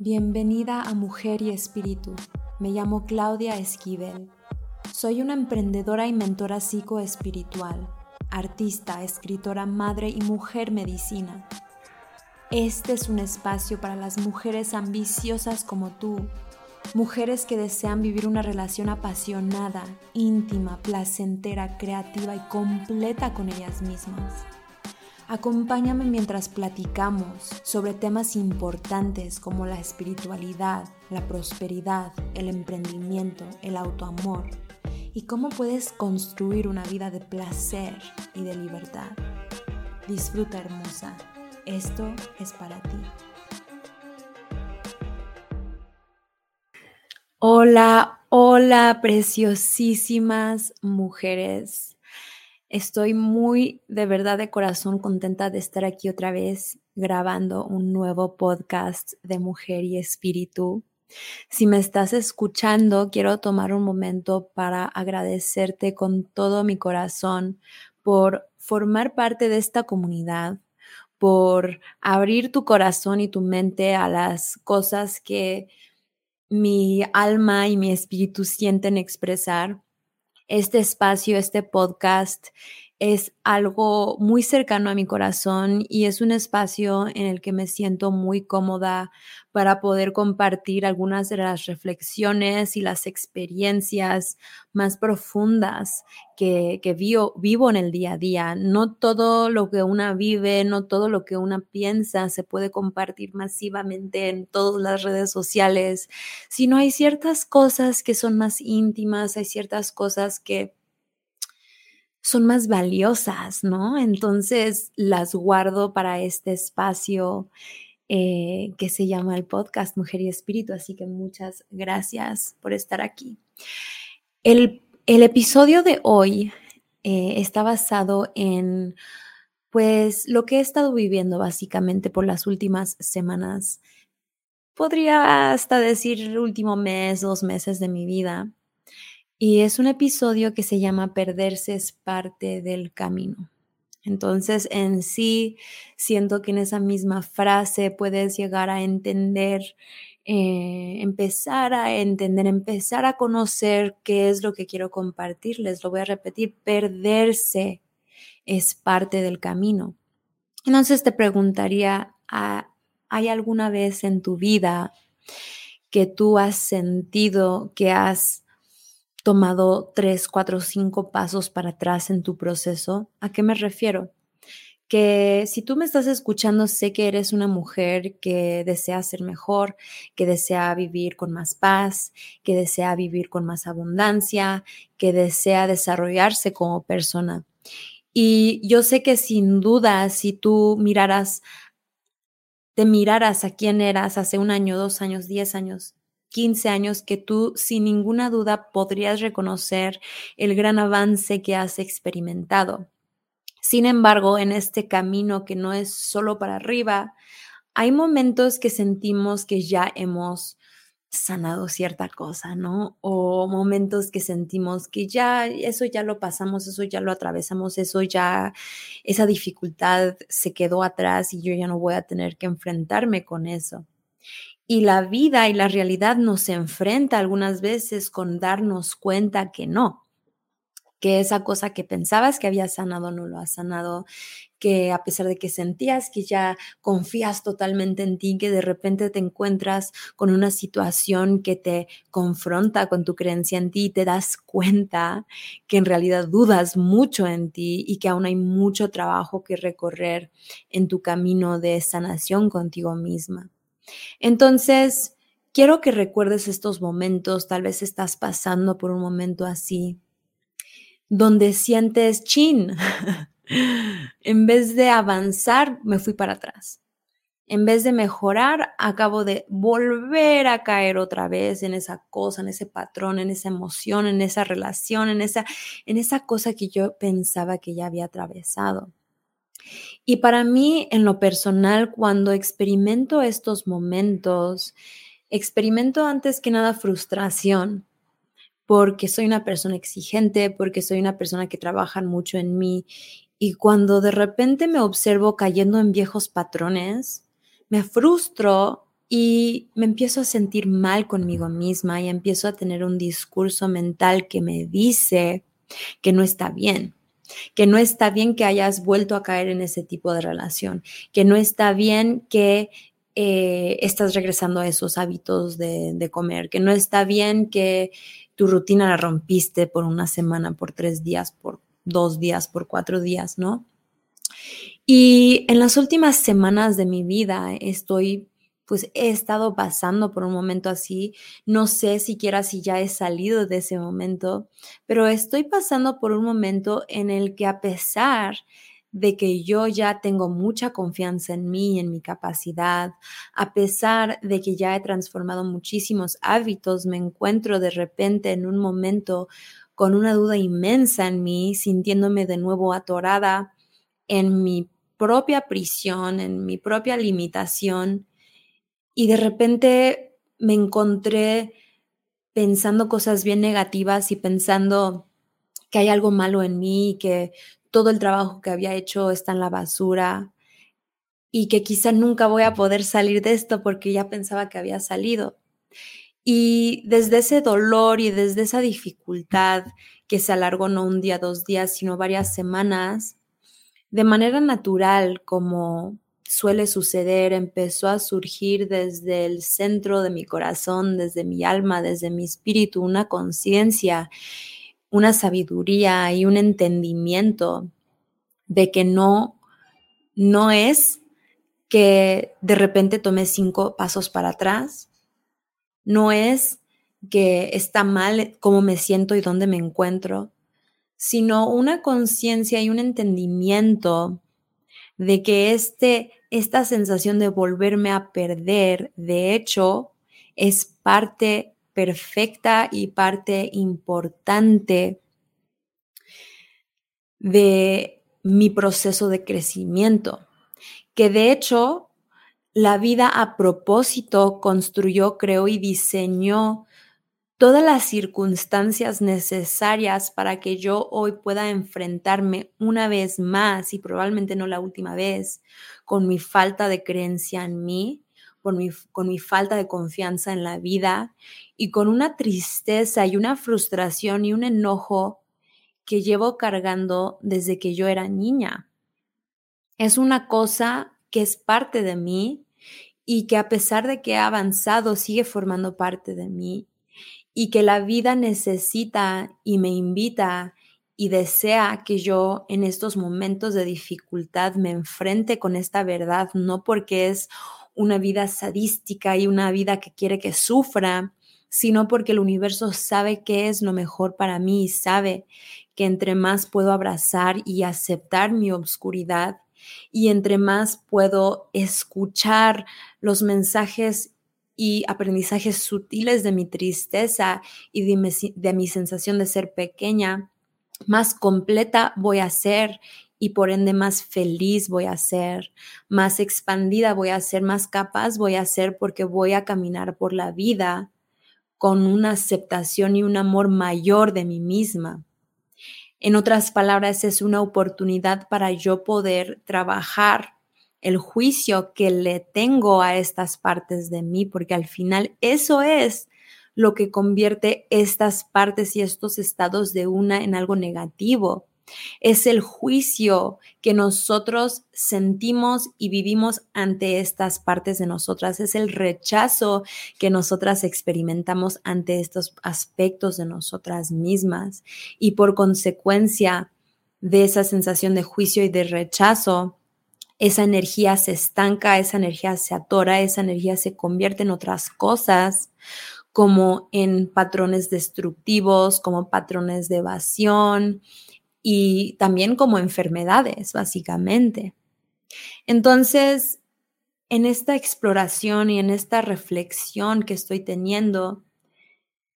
Bienvenida a Mujer y Espíritu. Me llamo Claudia Esquivel. Soy una emprendedora y mentora psicoespiritual, artista, escritora, madre y mujer medicina. Este es un espacio para las mujeres ambiciosas como tú, mujeres que desean vivir una relación apasionada, íntima, placentera, creativa y completa con ellas mismas. Acompáñame mientras platicamos sobre temas importantes como la espiritualidad, la prosperidad, el emprendimiento, el autoamor y cómo puedes construir una vida de placer y de libertad. Disfruta hermosa, esto es para ti. Hola, hola, preciosísimas mujeres. Estoy muy de verdad de corazón contenta de estar aquí otra vez grabando un nuevo podcast de mujer y espíritu. Si me estás escuchando, quiero tomar un momento para agradecerte con todo mi corazón por formar parte de esta comunidad, por abrir tu corazón y tu mente a las cosas que mi alma y mi espíritu sienten expresar este espacio, este podcast es algo muy cercano a mi corazón y es un espacio en el que me siento muy cómoda para poder compartir algunas de las reflexiones y las experiencias más profundas que, vivo, vivo en el día a día. No todo lo que una vive, no todo lo que una piensa se puede compartir masivamente en todas las redes sociales, sino hay ciertas cosas que son más íntimas, hay ciertas cosas que son más valiosas, ¿no? Entonces las guardo para este espacio eh, que se llama el podcast Mujer y Espíritu, así que muchas gracias por estar aquí. El, episodio de hoy eh, está basado en, pues, lo que he estado viviendo básicamente por las últimas semanas. Podría hasta decir último mes, dos meses de mi vida. Y es un episodio que se llama Perderse es parte del camino. Entonces, en sí, siento que en esa misma frase puedes llegar a entender, eh, empezar a entender, empezar a conocer qué es lo que quiero compartirles. Lo voy a repetir, perderse es parte del camino. Entonces te preguntaría, ¿hay alguna vez en tu vida que tú has sentido que has tomado tres, cuatro, cinco pasos para atrás en tu proceso. ¿A qué me refiero? Que si tú me estás escuchando, sé que eres una mujer que desea ser mejor, que desea vivir con más paz, que desea vivir con más abundancia, que desea desarrollarse como persona. Y yo sé que sin duda, si tú miraras, te miraras a quién eras hace un año, dos años, diez años, 15 años que tú sin ninguna duda podrías reconocer el gran avance que has experimentado. Sin embargo, en este camino que no es solo para arriba, hay momentos que sentimos que ya hemos sanado cierta cosa, ¿no? O momentos que sentimos que ya eso ya lo pasamos, eso ya lo atravesamos, eso ya, esa dificultad se quedó atrás y yo ya no voy a tener que enfrentarme con eso. Y la vida y la realidad nos enfrenta algunas veces con darnos cuenta que no, que esa cosa que pensabas que había sanado no lo ha sanado, que a pesar de que sentías que ya confías totalmente en ti, que de repente te encuentras con una situación que te confronta con tu creencia en ti y te das cuenta que en realidad dudas mucho en ti y que aún hay mucho trabajo que recorrer en tu camino de sanación contigo misma. Entonces, quiero que recuerdes estos momentos, tal vez estás pasando por un momento así, donde sientes chin. en vez de avanzar, me fui para atrás. En vez de mejorar, acabo de volver a caer otra vez en esa cosa, en ese patrón, en esa emoción, en esa relación, en esa, en esa cosa que yo pensaba que ya había atravesado. Y para mí, en lo personal, cuando experimento estos momentos, experimento antes que nada frustración, porque soy una persona exigente, porque soy una persona que trabaja mucho en mí. Y cuando de repente me observo cayendo en viejos patrones, me frustro y me empiezo a sentir mal conmigo misma y empiezo a tener un discurso mental que me dice que no está bien, que no está bien que hayas vuelto a caer en ese tipo de relación, que no está bien que eh, estás regresando a esos hábitos de, de comer, que no está bien que tu rutina la rompiste por una semana, por tres días, por dos días, por cuatro días, ¿no? Y en las últimas semanas de mi vida estoy pues he estado pasando por un momento así, no sé siquiera si ya he salido de ese momento, pero estoy pasando por un momento en el que a pesar de que yo ya tengo mucha confianza en mí, en mi capacidad, a pesar de que ya he transformado muchísimos hábitos, me encuentro de repente en un momento con una duda inmensa en mí, sintiéndome de nuevo atorada en mi propia prisión, en mi propia limitación y de repente me encontré pensando cosas bien negativas y pensando que hay algo malo en mí, que todo el trabajo que había hecho está en la basura y que quizá nunca voy a poder salir de esto porque ya pensaba que había salido. Y desde ese dolor y desde esa dificultad que se alargó no un día, dos días, sino varias semanas, de manera natural, como suele suceder, empezó a surgir desde el centro de mi corazón, desde mi alma, desde mi espíritu, una conciencia, una sabiduría y un entendimiento de que no, no es que de repente tome cinco pasos para atrás, no es que está mal cómo me siento y dónde me encuentro, sino una conciencia y un entendimiento de que este esta sensación de volverme a perder, de hecho, es parte perfecta y parte importante de mi proceso de crecimiento, que de hecho la vida a propósito construyó, creó y diseñó todas las circunstancias necesarias para que yo hoy pueda enfrentarme una vez más y probablemente no la última vez con mi falta de creencia en mí, con mi, con mi falta de confianza en la vida y con una tristeza y una frustración y un enojo que llevo cargando desde que yo era niña. Es una cosa que es parte de mí y que a pesar de que ha avanzado sigue formando parte de mí y que la vida necesita y me invita y desea que yo en estos momentos de dificultad me enfrente con esta verdad, no porque es una vida sadística y una vida que quiere que sufra, sino porque el universo sabe qué es lo mejor para mí y sabe que entre más puedo abrazar y aceptar mi obscuridad y entre más puedo escuchar los mensajes y aprendizajes sutiles de mi tristeza y de mi, sensación de ser pequeña, más completa voy a ser y por ende más feliz voy a ser, más expandida voy a ser, más capaz voy a ser porque voy a caminar por la vida con una aceptación y un amor mayor de mí misma. En otras palabras, es una oportunidad para yo poder trabajar el juicio que le tengo a estas partes de mí, porque al final eso es lo que convierte estas partes y estos estados de una en algo negativo. Es el juicio que nosotros sentimos y vivimos ante estas partes de nosotras. Es el rechazo que nosotras experimentamos ante estos aspectos de nosotras mismas. Y por consecuencia de esa sensación de juicio y de rechazo, esa energía se estanca, esa energía se atora, esa energía se convierte en otras cosas, como en patrones destructivos, como patrones de evasión y también como enfermedades, básicamente. Entonces, en esta exploración y en esta reflexión que estoy teniendo,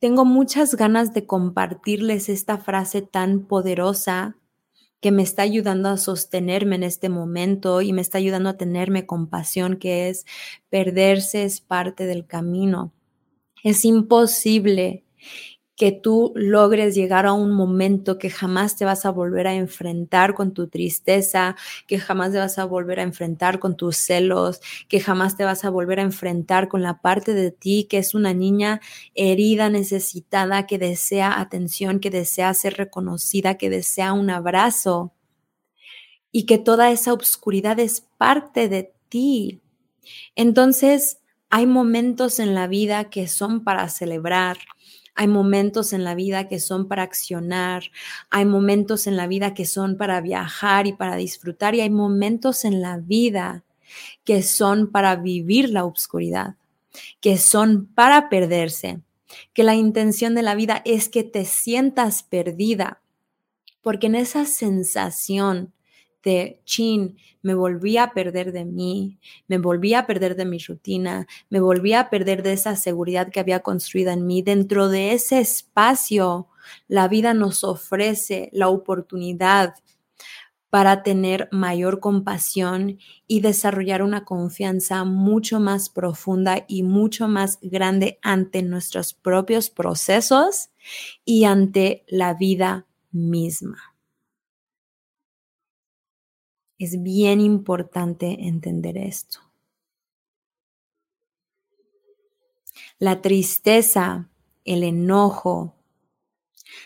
tengo muchas ganas de compartirles esta frase tan poderosa que me está ayudando a sostenerme en este momento y me está ayudando a tenerme compasión, que es perderse es parte del camino. Es imposible que tú logres llegar a un momento que jamás te vas a volver a enfrentar con tu tristeza, que jamás te vas a volver a enfrentar con tus celos, que jamás te vas a volver a enfrentar con la parte de ti que es una niña herida, necesitada, que desea atención, que desea ser reconocida, que desea un abrazo y que toda esa oscuridad es parte de ti. Entonces, hay momentos en la vida que son para celebrar, hay momentos en la vida que son para accionar, hay momentos en la vida que son para viajar y para disfrutar y hay momentos en la vida que son para vivir la oscuridad, que son para perderse, que la intención de la vida es que te sientas perdida, porque en esa sensación de chin, me volví a perder de mí, me volví a perder de mi rutina, me volví a perder de esa seguridad que había construido en mí. Dentro de ese espacio, la vida nos ofrece la oportunidad para tener mayor compasión y desarrollar una confianza mucho más profunda y mucho más grande ante nuestros propios procesos y ante la vida misma. Es bien importante entender esto. La tristeza, el enojo,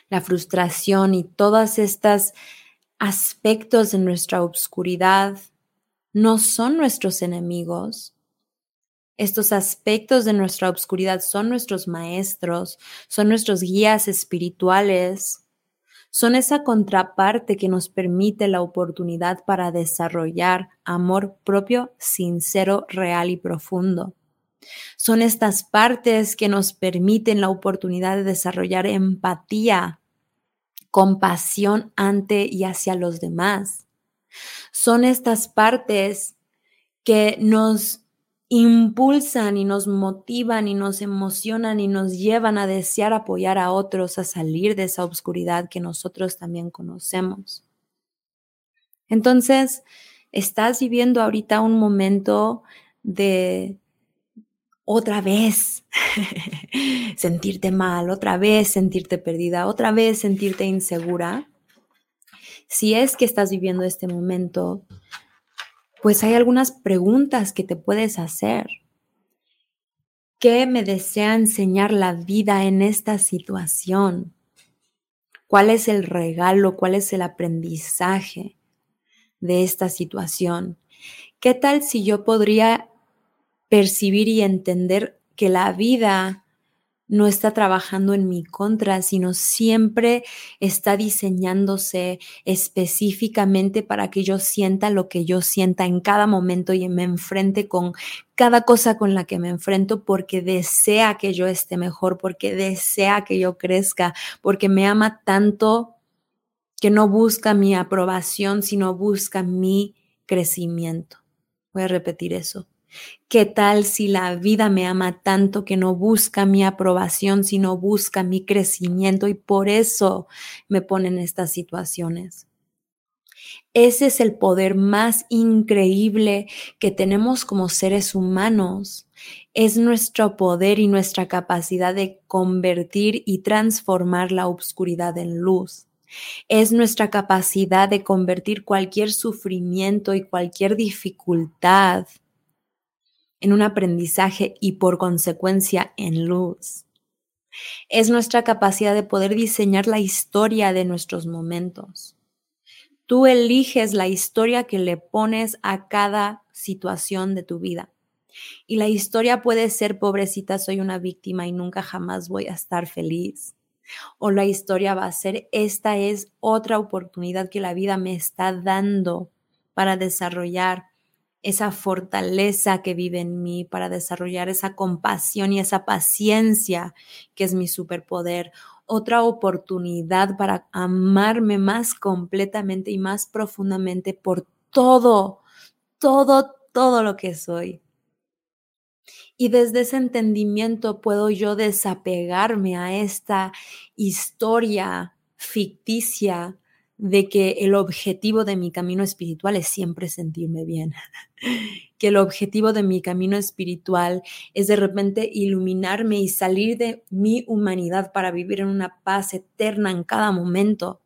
la frustración y todos estos aspectos de nuestra obscuridad no son nuestros enemigos. Estos aspectos de nuestra obscuridad son nuestros maestros, son nuestros guías espirituales son esa contraparte que nos permite la oportunidad para desarrollar amor propio, sincero, real y profundo. Son estas partes que nos permiten la oportunidad de desarrollar empatía, compasión ante y hacia los demás. Son estas partes que nos impulsan y nos motivan y nos emocionan y nos llevan a desear apoyar a otros a salir de esa oscuridad que nosotros también conocemos. Entonces, estás viviendo ahorita un momento de otra vez sentirte mal, otra vez sentirte perdida, otra vez sentirte insegura. Si es que estás viviendo este momento, pues hay algunas preguntas que te puedes hacer. ¿Qué me desea enseñar la vida en esta situación? ¿Cuál es el regalo? ¿Cuál es el aprendizaje de esta situación? ¿Qué tal si yo podría percibir y entender que la vida no está trabajando en mi contra, sino siempre está diseñándose específicamente para que yo sienta lo que yo sienta en cada momento y me enfrente con cada cosa con la que me enfrento porque desea que yo esté mejor, porque desea que yo crezca, porque me ama tanto que no busca mi aprobación, sino busca mi crecimiento. Voy a repetir eso ¿Qué tal si la vida me ama tanto que no busca mi aprobación, sino busca mi crecimiento y por eso me pone en estas situaciones? Ese es el poder más increíble que tenemos como seres humanos. Es nuestro poder y nuestra capacidad de convertir y transformar la oscuridad en luz. Es nuestra capacidad de convertir cualquier sufrimiento y cualquier dificultad en un aprendizaje y por consecuencia en luz. Es nuestra capacidad de poder diseñar la historia de nuestros momentos. Tú eliges la historia que le pones a cada situación de tu vida. Y la historia puede ser, pobrecita, soy una víctima y nunca jamás voy a estar feliz. O la historia va a ser, esta es otra oportunidad que la vida me está dando para desarrollar esa fortaleza que vive en mí para desarrollar esa compasión y esa paciencia que es mi superpoder. Otra oportunidad para amarme más completamente y más profundamente por todo, todo, todo lo que soy. Y desde ese entendimiento puedo yo desapegarme a esta historia ficticia de que el objetivo de mi camino espiritual es siempre sentirme bien. que el objetivo de mi camino espiritual es de repente iluminarme y salir de mi humanidad para vivir en una paz eterna en cada momento.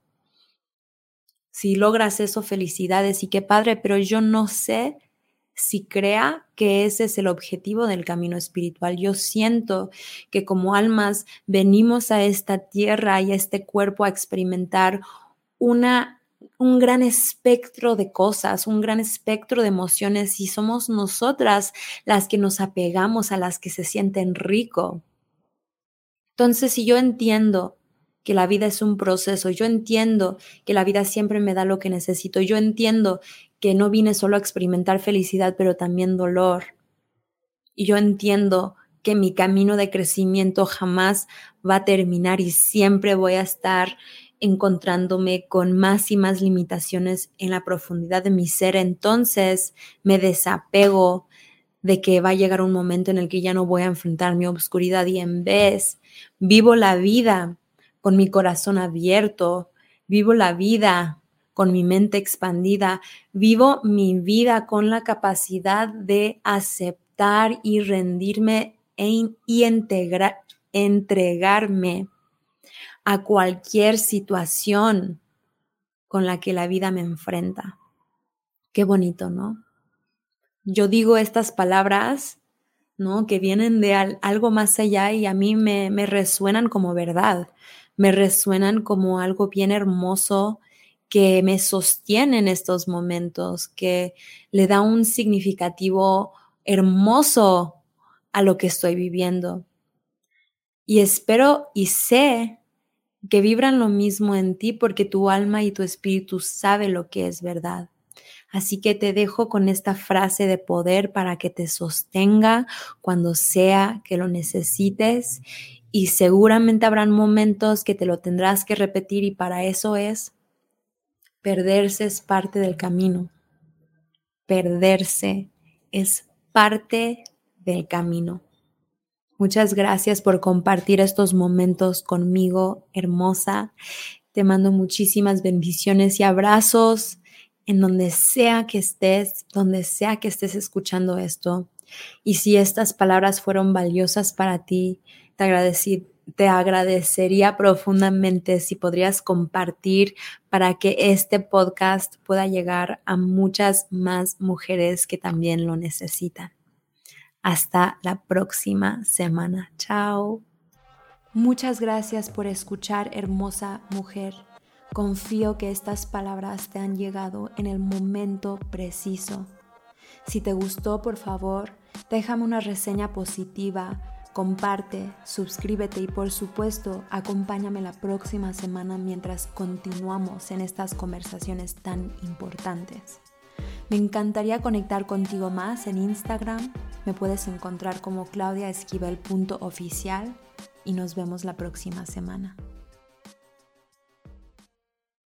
Si logras eso, felicidades y qué padre, pero yo no sé si crea que ese es el objetivo del camino espiritual. Yo siento que como almas venimos a esta tierra y a este cuerpo a experimentar una un gran espectro de cosas, un gran espectro de emociones y somos nosotras las que nos apegamos a las que se sienten rico. Entonces, si yo entiendo que la vida es un proceso, yo entiendo que la vida siempre me da lo que necesito, yo entiendo que no vine solo a experimentar felicidad, pero también dolor. Y yo entiendo que mi camino de crecimiento jamás va a terminar y siempre voy a estar encontrándome con más y más limitaciones en la profundidad de mi ser, entonces me desapego de que va a llegar un momento en el que ya no voy a enfrentar mi obscuridad y en vez vivo la vida con mi corazón abierto, vivo la vida con mi mente expandida, vivo mi vida con la capacidad de aceptar y rendirme e y entregarme a cualquier situación con la que la vida me enfrenta. Qué bonito, ¿no? Yo digo estas palabras, ¿no? Que vienen de algo más allá y a mí me, me resuenan como verdad, me resuenan como algo bien hermoso que me sostiene en estos momentos, que le da un significativo hermoso a lo que estoy viviendo. Y espero y sé que vibran lo mismo en ti porque tu alma y tu espíritu sabe lo que es verdad. Así que te dejo con esta frase de poder para que te sostenga cuando sea que lo necesites y seguramente habrán momentos que te lo tendrás que repetir y para eso es perderse es parte del camino. Perderse es parte del camino. Muchas gracias por compartir estos momentos conmigo, hermosa. Te mando muchísimas bendiciones y abrazos en donde sea que estés, donde sea que estés escuchando esto. Y si estas palabras fueron valiosas para ti, te, te agradecería profundamente si podrías compartir para que este podcast pueda llegar a muchas más mujeres que también lo necesitan. Hasta la próxima semana. Chao. Muchas gracias por escuchar, hermosa mujer. Confío que estas palabras te han llegado en el momento preciso. Si te gustó, por favor, déjame una reseña positiva, comparte, suscríbete y por supuesto, acompáñame la próxima semana mientras continuamos en estas conversaciones tan importantes. Me encantaría conectar contigo más en Instagram. Me puedes encontrar como claudiaesquivel.oficial y nos vemos la próxima semana.